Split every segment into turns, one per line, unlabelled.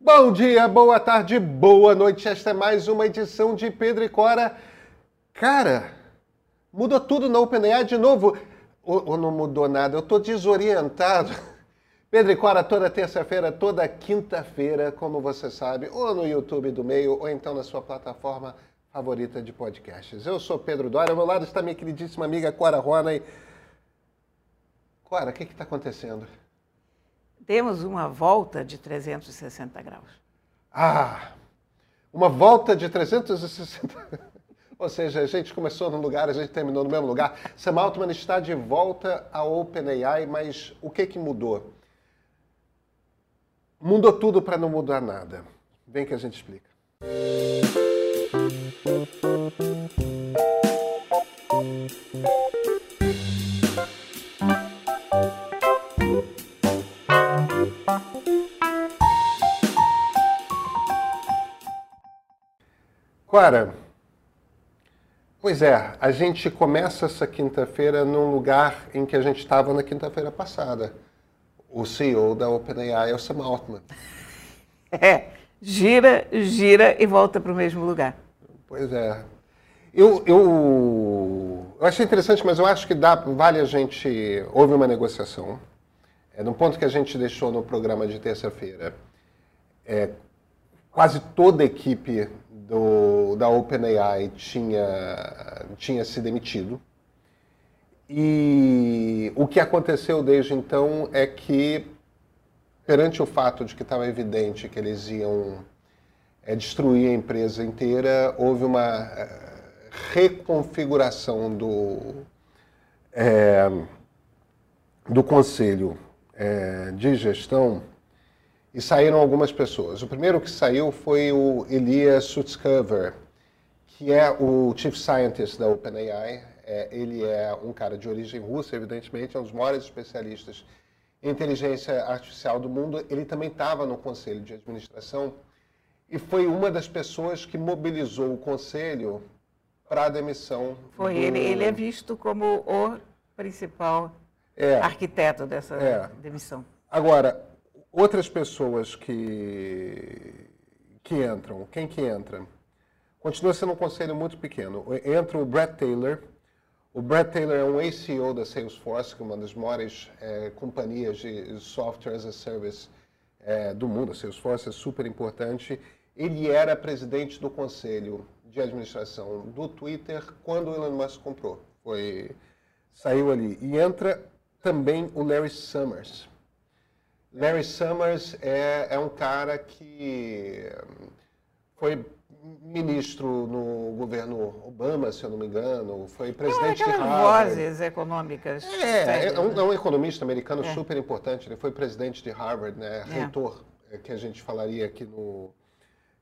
Bom dia, boa tarde, boa noite. Esta é mais uma edição de Pedro e Cora. Cara, mudou tudo na OpenAI de novo. Ou, ou não mudou nada? Eu estou desorientado. Pedro e Cora toda terça-feira, toda quinta-feira, como você sabe, ou no YouTube do meio, ou então na sua plataforma favorita de podcasts. Eu sou Pedro Dória, ao meu lado está minha queridíssima amiga Cora Ronay. Cora, o que está acontecendo?
Temos uma volta de 360 graus.
Ah, uma volta de 360 Ou seja, a gente começou num lugar, a gente terminou no mesmo lugar. Sam Altman está de volta à OpenAI, mas o que, que mudou? Mudou tudo para não mudar nada. Vem que a gente explica. Clara, pois é, a gente começa essa quinta-feira num lugar em que a gente estava na quinta-feira passada. O CEO da OpenAI é o Sam Altman.
É, gira, gira e volta para o mesmo lugar.
Pois é. Eu, eu, eu achei interessante, mas eu acho que dá, vale a gente. Houve uma negociação. É, no ponto que a gente deixou no programa de terça-feira, é, quase toda a equipe do, da OpenAI tinha, tinha se demitido. E o que aconteceu desde então é que, perante o fato de que estava evidente que eles iam é, destruir a empresa inteira, houve uma é, reconfiguração do, é, do conselho é, de gestão e saíram algumas pessoas. O primeiro que saiu foi o Elias Sutskever, que é o Chief Scientist da OpenAI. É, ele é um cara de origem russa, evidentemente, é um dos maiores especialistas em inteligência artificial do mundo. Ele também estava no conselho de administração e foi uma das pessoas que mobilizou o conselho para a demissão.
Foi, do... ele, ele é visto como o principal é, arquiteto dessa é. demissão.
Agora, outras pessoas que, que entram, quem que entra? Continua sendo um conselho muito pequeno. Entra o Brett Taylor. O Brett Taylor é um ACO da Salesforce, que é uma das maiores é, companhias de software as a service é, do mundo. A Salesforce é super importante. Ele era presidente do conselho de administração do Twitter quando o Elon Musk comprou. Foi, saiu ali. E entra também o Larry Summers. Larry Summers é, é um cara que foi ministro no governo Obama, se eu não me engano, foi presidente de Harvard.
vozes econômicas.
É, é um, é um, economista americano é. super importante. Ele foi presidente de Harvard, né, é. reitor, é, que a gente falaria aqui no...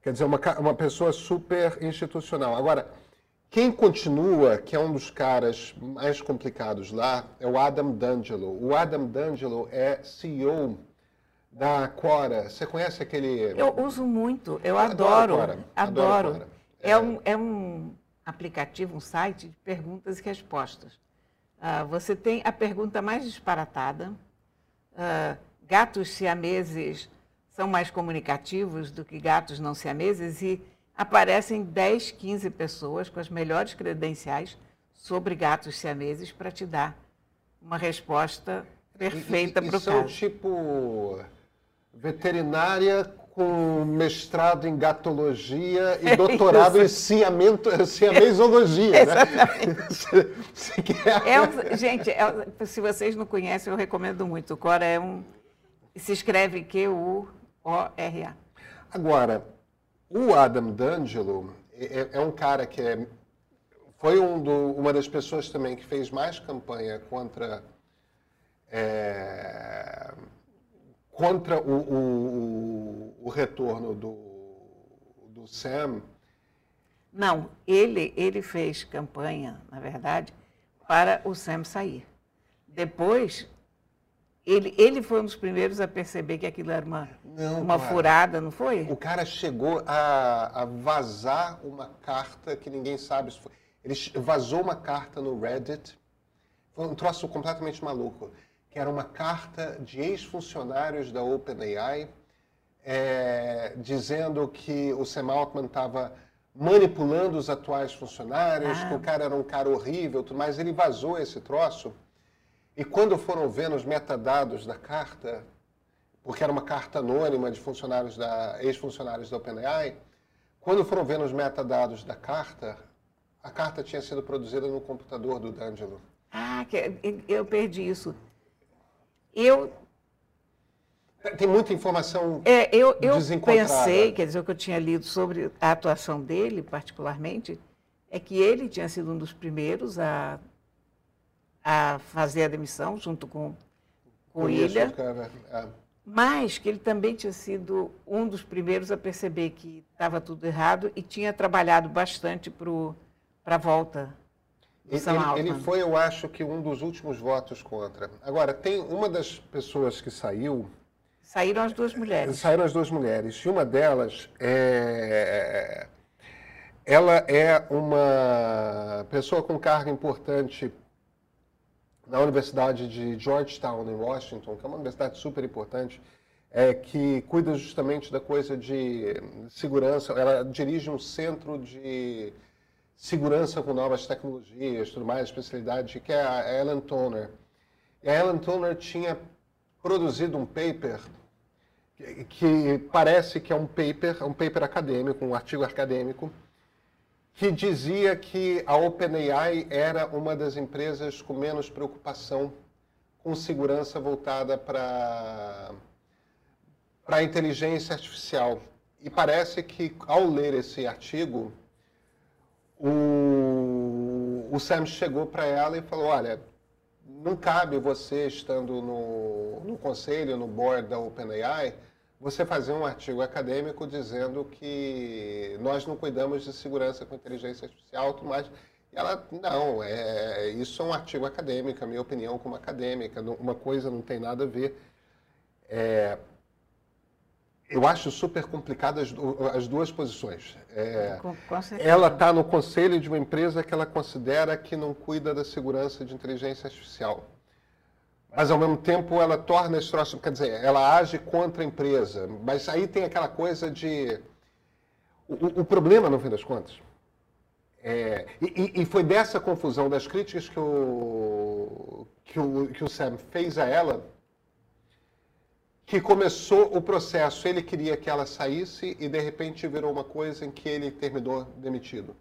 Quer dizer, uma, uma pessoa super institucional. Agora, quem continua, que é um dos caras mais complicados lá, é o Adam D'Angelo. O Adam D'Angelo é CEO da Quora. Você conhece aquele.
Eu uso muito, eu adoro. Adoro. adoro. adoro. É, é, um, é um aplicativo, um site de perguntas e respostas. Uh, você tem a pergunta mais disparatada. Uh, gatos siameses são mais comunicativos do que gatos não siameses e aparecem 10, 15 pessoas com as melhores credenciais sobre gatos siameses para te dar uma resposta perfeita para o caso.
São tipo veterinária com mestrado em gatologia e doutorado em siamesologia, né?
é um, gente, é, se vocês não conhecem, eu recomendo muito. O Cora é um... Se escreve Q-U-O-R-A.
Agora, o Adam D'Angelo é, é, um cara que é, foi um do, uma das pessoas também que fez mais campanha contra... É, contra o, o, o retorno do, do Sam?
Não, ele, ele fez campanha, na verdade, para o Sam sair. Depois, ele, ele foi um dos primeiros a perceber que aquilo era uma, não, uma furada, não foi?
O cara chegou a, a, vazar uma carta que ninguém sabe se foi. Ele vazou uma carta no Reddit. Foi um troço completamente maluco que era uma carta de ex-funcionários da OpenAI é, dizendo que o Sam Altman estava manipulando os atuais funcionários, ah. que o cara era um cara horrível, tudo mais. Ele vazou esse troço. E quando foram ver nos metadados da carta, porque era uma carta anônima de funcionários da ex-funcionários da OpenAI, quando foram ver nos metadados da carta, a carta tinha sido produzida no computador do D'Angelo.
Ah, eu perdi isso. Eu
tem muita informação
é, eu, eu pensei, quer dizer, o que eu tinha lido sobre a atuação dele, particularmente, é que ele tinha sido um dos primeiros a, a fazer a demissão, junto com, com o Ilha, é. mas que ele também tinha sido um dos primeiros a perceber que estava tudo errado e tinha trabalhado bastante para a volta
ele, ele, foi, eu acho, que um dos últimos votos contra. Agora, tem uma das pessoas que saiu,
Saíram as duas mulheres.
Saíram as duas mulheres. E uma delas é. Ela é uma pessoa com cargo importante na Universidade de Georgetown, em Washington, que é uma universidade super importante, é, que cuida justamente da coisa de segurança. Ela dirige um centro de segurança com novas tecnologias, tudo mais, especialidade, que é a Ellen Toner. E a Ellen Toner tinha produzido um paper que parece que é um paper, um paper acadêmico, um artigo acadêmico, que dizia que a OpenAI era uma das empresas com menos preocupação com segurança voltada para para a inteligência artificial. E parece que, ao ler esse artigo, o, o Sam chegou para ela e falou: Olha, não cabe você, estando no, no conselho, no board da OpenAI, você fazer um artigo acadêmico dizendo que nós não cuidamos de segurança com inteligência artificial, tudo mais. E ela, não, é, isso é um artigo acadêmico, a minha opinião como acadêmica, uma coisa não tem nada a ver. É, eu acho super complicado as, as duas posições. É, com, com ela está no conselho de uma empresa que ela considera que não cuida da segurança de inteligência artificial. Mas, ao mesmo tempo, ela torna esse troço, quer dizer, ela age contra a empresa. Mas aí tem aquela coisa de... O, o problema, no fim das contas, é, e, e, foi dessa confusão das críticas que o, que o, que o Sam fez a ela que começou o processo. Ele queria que ela saísse e de repente virou uma coisa em que ele terminou demitido.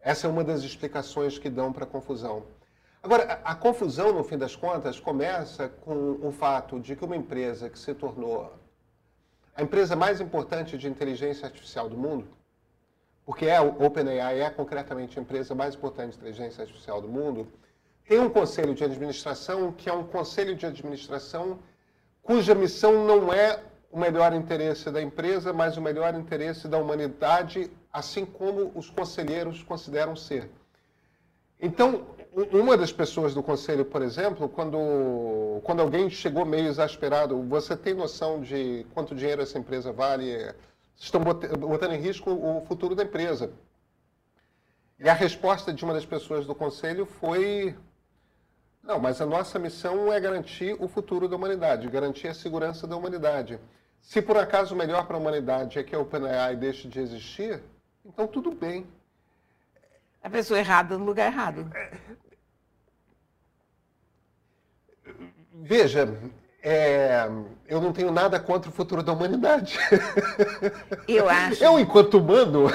Essa é uma das explicações que dão para a confusão. Agora, a, confusão, no fim das contas, começa com o fato de que uma empresa que se tornou a empresa mais importante de inteligência artificial do mundo, porque é o OpenAI é concretamente a empresa mais importante de inteligência artificial do mundo, tem um conselho de administração que é um conselho de administração cuja missão não é o melhor interesse da empresa, mas o melhor interesse da humanidade, assim como os conselheiros consideram ser. Então, uma das pessoas do conselho, por exemplo, quando, quando alguém chegou meio exasperado, você tem noção de quanto dinheiro essa empresa vale? Estão botando em risco o futuro da empresa. E a resposta de uma das pessoas do conselho foi não, mas a nossa missão é garantir o futuro da humanidade, garantir a segurança da humanidade. Se por acaso o melhor para a humanidade é que a OpenAI deixe de existir, então tudo bem.
A pessoa errada no lugar errado.
Veja, é, eu não tenho nada contra o futuro da humanidade.
Eu acho.
Eu, enquanto humano.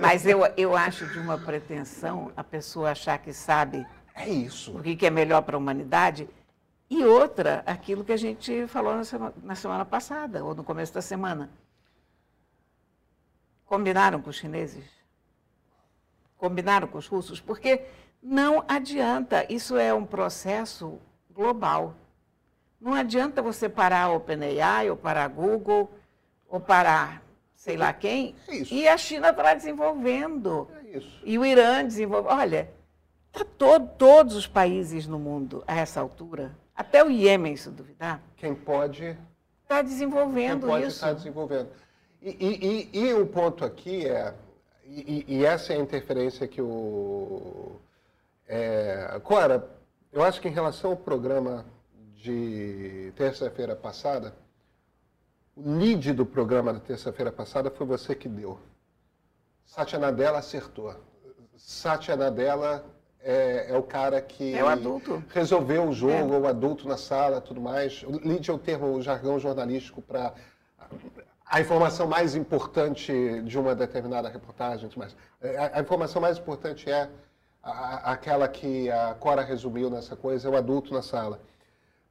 Mas eu, eu acho de uma pretensão a pessoa achar que sabe
é isso.
O que é melhor para a humanidade. E outra, aquilo que a gente falou na semana, na semana passada, ou no começo da semana. Combinaram com os chineses? Combinaram com os russos? Porque não adianta, isso é um processo global. Não adianta você parar a OpenAI, ou parar a Google, ou parar sei lá quem, é e a China está desenvolvendo. É e o Irã desenvolvendo. Olha, Está todo, todos os países no mundo, a essa altura, até o Iêmen, se duvidar.
Quem pode.
Está desenvolvendo quem
pode isso. Está desenvolvendo. E, e, e, e, o ponto aqui é. E, essa é a interferência que o. É, Cora, eu acho que em relação ao programa de terça-feira passada, O lead do programa da terça-feira passada foi você que deu. Satya Nadella acertou. Satya Nadella é, é, o cara que
é o adulto.
resolveu o jogo, é. o adulto na sala, tudo mais. O lead é o termo, o jargão jornalístico para a informação mais importante de uma determinada reportagem. Mas é, a, a informação mais importante é a, aquela que a Cora resumiu nessa coisa, é o adulto na sala.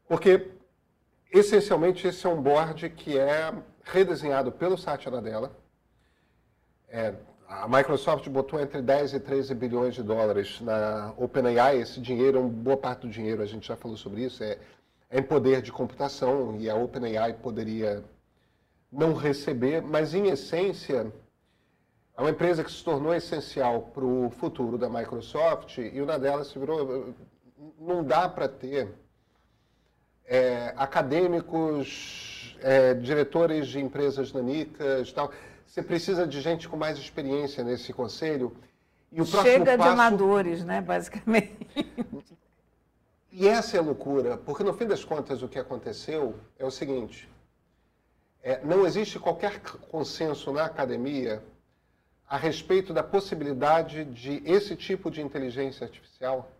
Porque, essencialmente, esse é um board que é redesenhado pelo Satya Nadella. É, a Microsoft botou entre 10 e 13 bilhões de dólares na OpenAI. Esse dinheiro, boa parte do dinheiro, a gente já falou sobre isso, é, é em poder de computação e a OpenAI poderia não receber, mas em essência é uma empresa que se tornou essencial para o futuro da Microsoft e uma delas se virou. Não dá para ter é, acadêmicos, é, diretores de empresas nanicas tal. Você precisa de gente com mais experiência nesse conselho.
E o Chega passo... de amadores, né, basicamente.
E essa é a loucura, porque no fim das contas o que aconteceu é o seguinte: é, não existe qualquer consenso na academia a respeito da possibilidade de esse tipo de inteligência artificial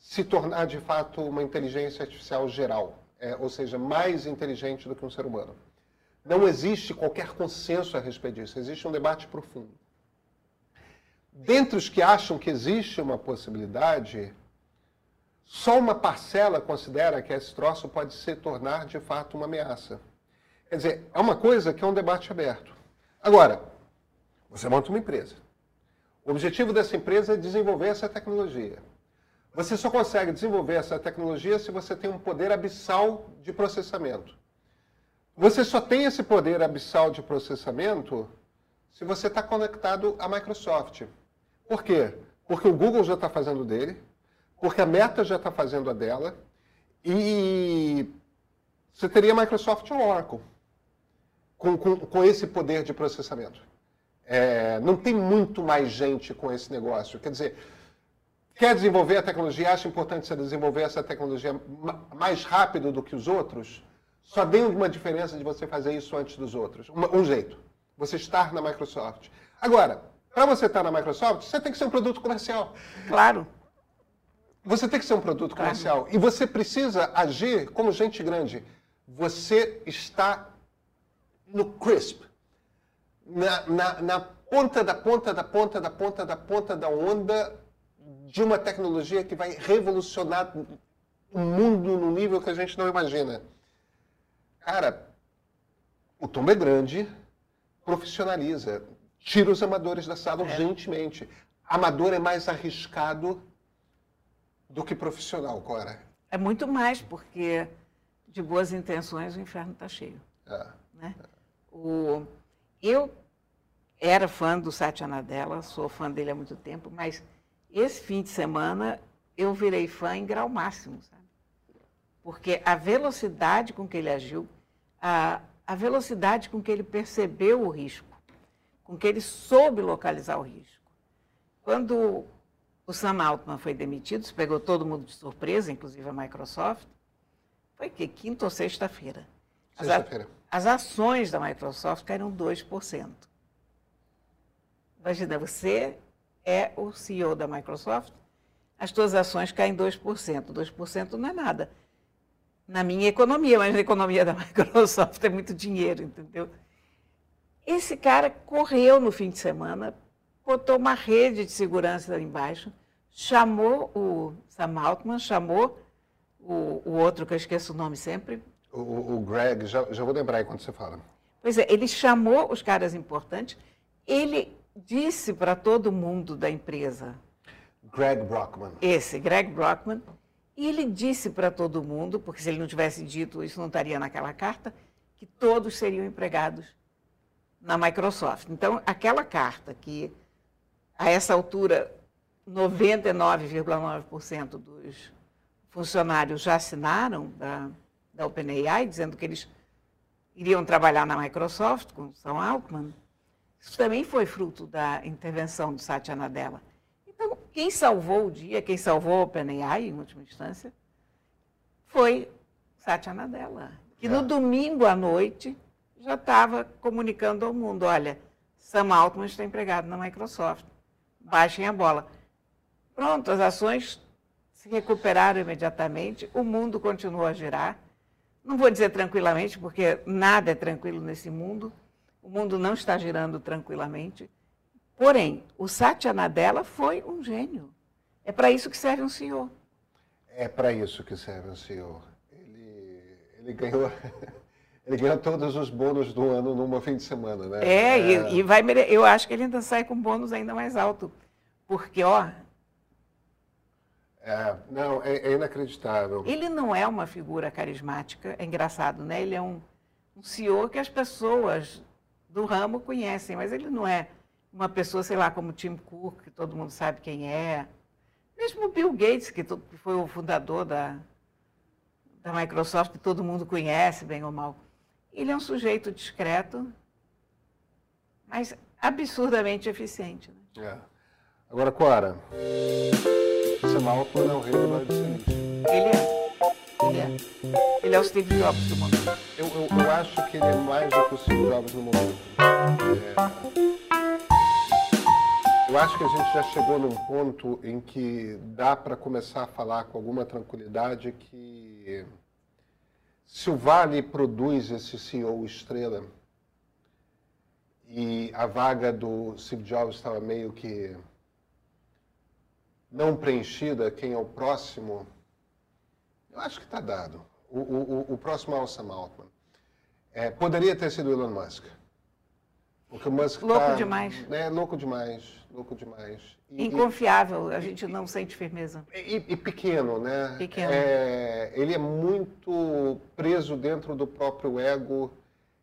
se tornar de fato uma inteligência artificial geral, é, ou seja, mais inteligente do que um ser humano. Não existe qualquer consenso a respeito disso, existe um debate profundo. Dentre os que acham que existe uma possibilidade, só uma parcela considera que esse troço pode se tornar de fato uma ameaça. Quer dizer, é uma coisa que é um debate aberto. Agora, você monta uma empresa. O objetivo dessa empresa é desenvolver essa tecnologia. Você só consegue desenvolver essa tecnologia se você tem um poder abissal de processamento. Você só tem esse poder abissal de processamento se você está conectado à Microsoft. Por quê? Porque o Google já está fazendo dele, porque a Meta já está fazendo a dela, e você teria Microsoft ou Oracle com, com, com esse poder de processamento. É, não tem muito mais gente com esse negócio. Quer dizer, quer desenvolver a tecnologia, acha importante você desenvolver essa tecnologia mais rápido do que os outros, só tem uma diferença de você fazer isso antes dos outros. Um, jeito. Você estar na Microsoft. Agora, para você estar na Microsoft, você tem que ser um produto comercial.
Claro.
Você tem que ser um produto claro. comercial. E você precisa agir como gente grande. Você está no crisp na, na, na ponta da ponta da ponta da ponta da ponta da onda de uma tecnologia que vai revolucionar o mundo no nível que a gente não imagina. Cara, o tombo é grande, profissionaliza, tira os amadores da sala é. urgentemente. Amador é mais arriscado do que profissional, Cora.
É muito mais, porque de boas intenções o inferno está cheio. É. Né? O, eu era fã do Satya Nadella, sou fã dele há muito tempo, mas esse fim de semana eu virei fã em grau máximo, sabe? Porque a velocidade com que ele agiu, a, a velocidade com que ele percebeu o risco, com que ele soube localizar o risco. Quando o Sam Altman foi demitido, isso pegou todo mundo de surpresa, inclusive a Microsoft, foi que quinta ou sexta-feira.
Sexta-feira.
As ações da Microsoft caíram 2%. Imagina, você é o CEO da Microsoft, as suas ações caem 2%. 2% não é nada. Na minha economia, mas na economia da Microsoft é muito dinheiro, entendeu? Esse cara correu no fim de semana, botou uma rede de segurança ali embaixo, chamou o Sam Altman, chamou o, o outro que eu esqueço o nome sempre,
o, o Greg, já, já vou lembrar aí quando você fala.
Pois é, ele chamou os caras importantes, ele disse para todo mundo da empresa.
Greg Brockman.
Esse, Greg Brockman. E ele disse para todo mundo, porque se ele não tivesse dito isso, não estaria naquela carta, que todos seriam empregados na Microsoft. Então, aquela carta que, a essa altura, 99,9% dos funcionários já assinaram da da OpenAI, dizendo que eles iriam trabalhar na Microsoft com o Sam Altman, isso também foi fruto da intervenção do Satya Nadella. Quem salvou o dia, quem salvou a OpenAI, em última instância, foi Satya Nadella, que no é. domingo à noite já estava comunicando ao mundo, olha, Sam Altman está empregado na Microsoft, baixem a bola. Pronto, as ações se recuperaram imediatamente, o mundo continuou a girar. Não vou dizer tranquilamente, porque nada é tranquilo nesse mundo. O mundo não está girando tranquilamente. Porém, o Satya Nadella foi um gênio. É para isso que serve um CEO.
É para isso que serve um CEO. Ele, ele ganhou. Ele ganha todos os bônus do ano numa fim de semana, né?
É, é... E, e, vai eu acho que ele ainda sai com bônus ainda mais alto. Porque, ó,
é, não, é, é, inacreditável.
Ele não é uma figura carismática, é engraçado, né? Ele é um, um CEO que as pessoas do ramo conhecem, mas ele não é uma pessoa, sei lá, como Tim Cook, que todo mundo sabe quem é. Mesmo Bill Gates, que, foi o fundador da, da Microsoft, que todo mundo conhece, bem ou mal. Ele é um sujeito discreto, mas absurdamente eficiente.
Né? É. Agora, Cora. Altman é o rei do.
Ele é. Ele é. Ele é o Steve Jobs do momento.
Eu, eu, eu acho que ele é mais do que o Steve Jobs no momento. É... Eu acho que a gente já chegou num ponto em que dá para começar a falar com alguma tranquilidade que se o Vale produz esse CEO estrela e a vaga do Steve Jobs estava meio que não preenchida, quem é o próximo, eu acho que está dado. O, o, o, próximo é Sam Altman. É, poderia ter sido Elon Musk.
O Musk louco tá, demais.
É louco demais, louco demais.
E, Inconfiável, a gente não sente firmeza.
E, e pequeno, né?
Pequeno.
É, ele é muito preso dentro do próprio ego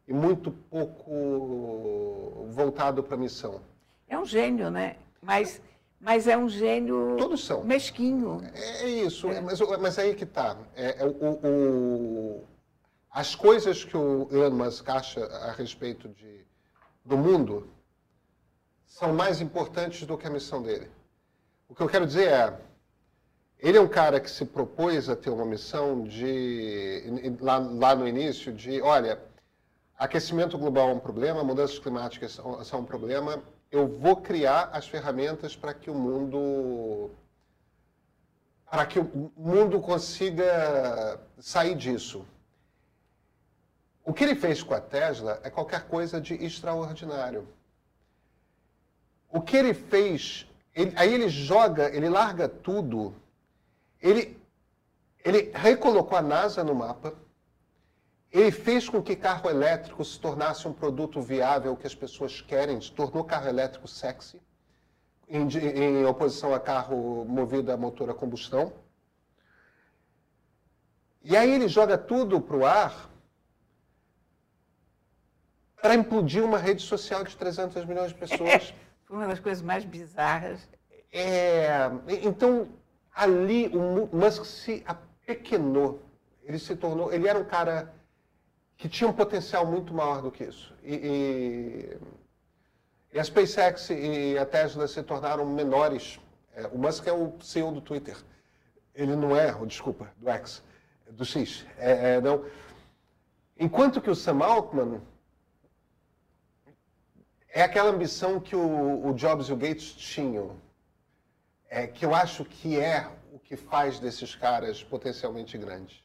e muito pouco voltado para a missão.
É um gênio, né? Mas mas é um gênio
Todos são.
mesquinho.
É, é isso, é. Mas, mas aí que está. É, é, o, o, as coisas que o Elon Musk acha a respeito de, do mundo são mais importantes do que a missão dele. O que eu quero dizer é, ele é um cara que se propôs a ter uma missão de, lá, lá no início, de, olha, aquecimento global é um problema, mudanças climáticas são, são um problema, eu vou criar as ferramentas para que o mundo para que o mundo consiga sair disso. O que ele fez com a Tesla é qualquer coisa de extraordinário. O que ele fez, ele, aí ele joga, ele larga tudo, ele, ele recolocou a NASA no mapa, ele fez com que carro elétrico se tornasse um produto viável que as pessoas querem, tornou carro elétrico sexy, em, em oposição a carro movido a motor a combustão. E aí ele joga tudo para o ar para implodir uma rede social de 300 milhões de pessoas.
Foi uma das coisas mais bizarras.
É, então, ali o Musk se apequenou. Ele se tornou. Ele era um cara que tinha um potencial muito maior do que isso. E, e, e a SpaceX e a Tesla se tornaram menores. É, o Musk é o CEO do Twitter. Ele não é, desculpa, do X, do X. É, é, não. Enquanto que o Sam Altman é aquela ambição que o, o Jobs e o Gates tinham, é, que eu acho que é o que faz desses caras potencialmente grandes.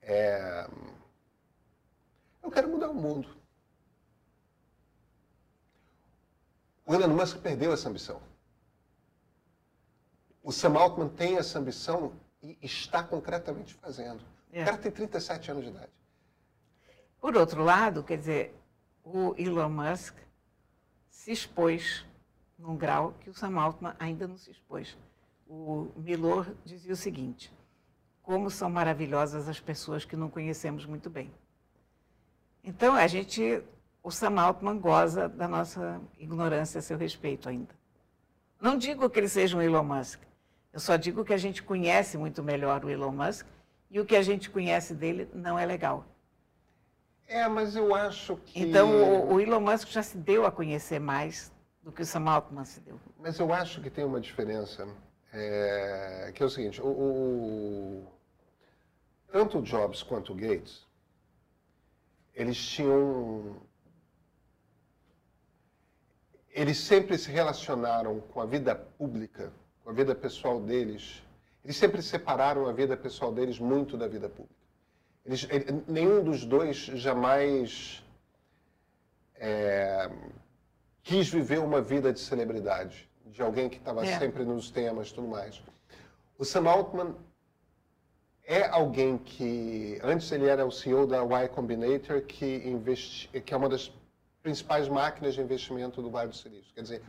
É, eu quero mudar o mundo. O Elon Musk perdeu essa ambição. O Sam Altman tem essa ambição e está concretamente fazendo. É. O cara tem 37 anos de idade.
Por outro lado, quer dizer, o Elon Musk se expôs num grau que o Sam Altman ainda não se expôs. O Milor dizia o seguinte: como são maravilhosas as pessoas que não conhecemos muito bem. Então, a gente, o Sam Altman goza da nossa ignorância a seu respeito ainda. Não digo que ele seja um Elon Musk, eu só digo que a gente conhece muito melhor o Elon Musk e o que a gente conhece dele não é legal.
É, mas eu acho que.
Então, o, o Elon Musk já se deu a conhecer mais do que o Sam Altman se deu.
Mas eu acho que tem uma diferença, é, que é o seguinte: o, o, tanto o Jobs quanto o Gates eles tinham. Eles sempre se relacionaram com a vida pública, com a vida pessoal deles. Eles sempre separaram a vida pessoal deles muito da vida pública. Eles, ele, nenhum dos dois jamais é, quis viver uma vida de celebridade, de alguém que estava é. sempre nos temas e tudo mais. O Sam Altman é alguém que, antes ele era o CEO da Y Combinator, que, investi, que é uma das principais máquinas de investimento do Vale do Silício. Quer dizer,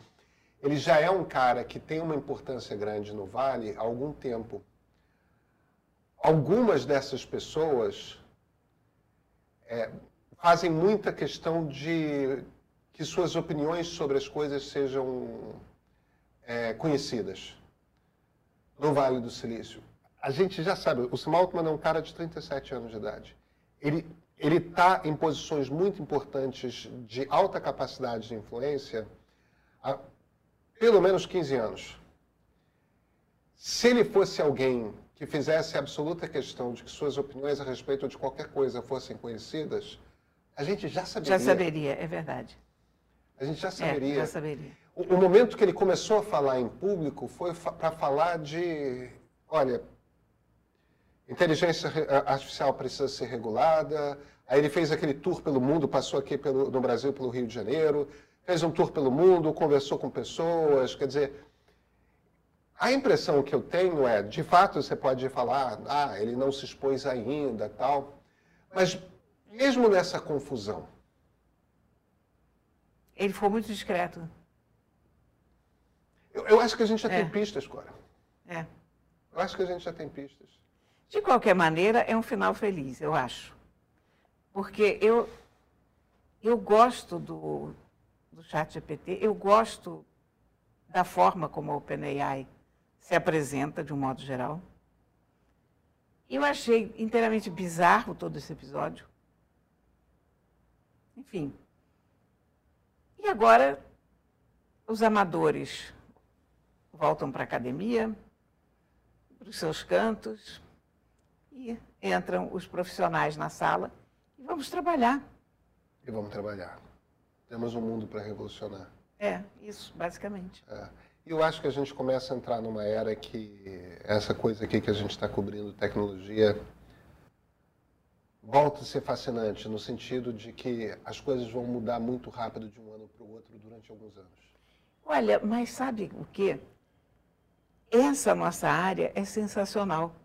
ele já é um cara que tem uma importância grande no Vale há algum tempo. Algumas dessas pessoas é, fazem muita questão de que suas opiniões sobre as coisas sejam é, conhecidas no Vale do Silício a gente já sabe, o Sam Altman é um cara de 37 anos de idade. Ele ele está em posições muito importantes de alta capacidade de influência há pelo menos 15 anos. Se ele fosse alguém que fizesse absoluta questão de que suas opiniões a respeito de qualquer coisa fossem conhecidas, a gente já saberia.
Já saberia, é verdade.
A gente já saberia. É,
já saberia.
O, o momento que ele começou a falar em público foi fa para falar de, olha, inteligência artificial precisa ser regulada. Aí ele fez aquele tour pelo mundo, passou aqui pelo, no Brasil, pelo Rio de Janeiro, fez um tour pelo mundo, conversou com pessoas. Quer dizer, a impressão que eu tenho é, de fato, você pode falar, ah, ele não se expôs ainda, tal. Mas mesmo nessa confusão,
ele foi muito discreto.
Eu, eu acho que a gente já é. tem pistas, Cora.
É.
Eu acho que a gente já tem pistas.
De qualquer maneira, é um final feliz, eu acho. Porque eu, eu gosto do, do chat GPT, eu gosto da forma como o OpenAI se apresenta, de um modo geral. Eu achei inteiramente bizarro todo esse episódio. Enfim. E agora, os amadores voltam para a academia, para os seus cantos, e entram os profissionais na sala e vamos trabalhar.
E vamos trabalhar. Temos um mundo para revolucionar.
É, isso, basicamente.
É. Eu acho que a gente começa a entrar numa era que essa coisa aqui que a gente está cobrindo, tecnologia, volta a ser fascinante, no sentido de que as coisas vão mudar muito rápido de um ano para o outro durante alguns anos.
Olha, mas sabe o quê? Essa nossa área é sensacional.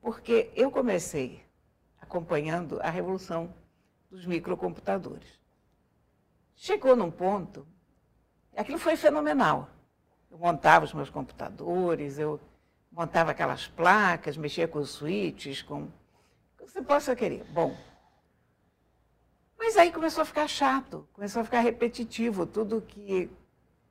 Porque eu comecei acompanhando a revolução dos microcomputadores. Chegou num ponto, aquilo foi fenomenal. Eu montava os meus computadores, eu montava aquelas placas, mexia com os switches, com o que você possa querer. Bom, mas aí começou a ficar chato, começou a ficar repetitivo, tudo que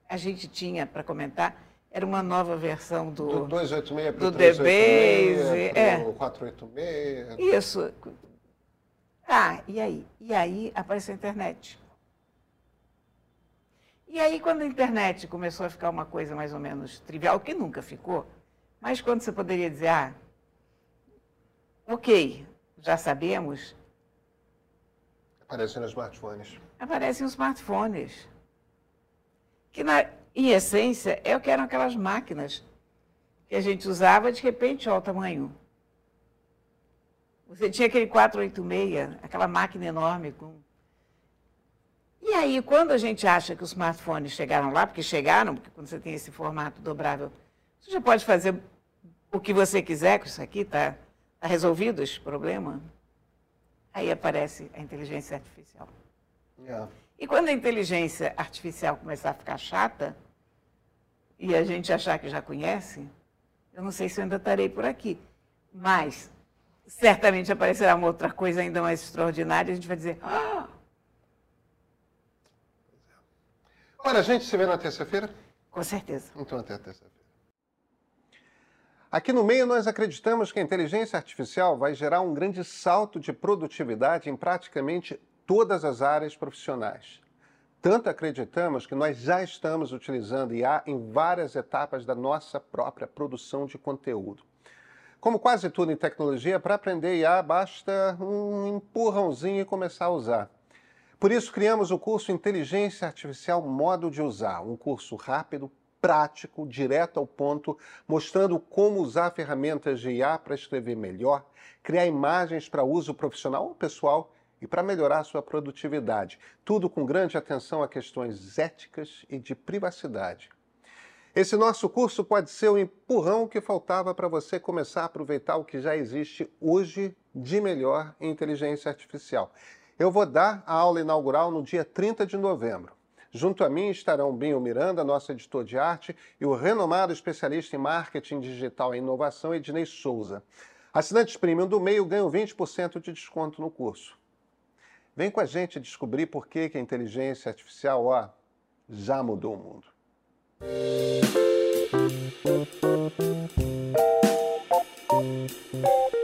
a gente tinha para comentar era uma nova versão do,
do 286
do DBase,
é. 486.
Isso. Ah, e aí? E aí apareceu a internet. E aí, quando a internet começou a ficar uma coisa mais ou menos trivial, que nunca ficou, mas quando você poderia dizer, ah, ok, já sabemos.
Aparecem os smartphones.
Aparecem os smartphones. Que na, em essência, é o que eram aquelas máquinas que a gente usava, de repente, olha o tamanho. Você tinha aquele 486, aquela máquina enorme com. E aí, quando a gente acha que os smartphones chegaram lá, porque chegaram, porque quando você tem esse formato dobrável, você já pode fazer o que você quiser com isso aqui, está tá resolvido esse problema. Aí aparece a inteligência artificial. Yeah. E quando a inteligência artificial começar a ficar chata, e a gente achar que já conhece, eu não sei se eu ainda estarei por aqui. Mas certamente aparecerá uma outra coisa ainda mais extraordinária e a gente vai dizer. Ah!
Olha, a gente se vê na terça-feira?
Com certeza.
Então até terça-feira. Aqui no meio, nós acreditamos que a inteligência artificial vai gerar um grande salto de produtividade em praticamente todas as áreas profissionais. Tanto acreditamos que nós já estamos utilizando IA em várias etapas da nossa própria produção de conteúdo. Como quase tudo em tecnologia, para aprender IA basta um empurrãozinho e começar a usar. Por isso, criamos o curso Inteligência Artificial Modo de Usar, um curso rápido, prático, direto ao ponto, mostrando como usar ferramentas de IA para escrever melhor, criar imagens para uso profissional ou pessoal e para melhorar sua produtividade. Tudo com grande atenção a questões éticas e de privacidade. Esse nosso curso pode ser o empurrão que faltava para você começar a aproveitar o que já existe hoje de melhor em inteligência artificial. Eu vou dar a aula inaugural no dia 30 de novembro. Junto a mim estarão Binho Miranda, nosso editor de arte, e o renomado especialista em marketing digital e inovação, Ednei Souza. Assinantes premium do meio ganham 20% de desconto no curso. Vem com a gente descobrir por que, que a inteligência artificial ó, já mudou o mundo. Música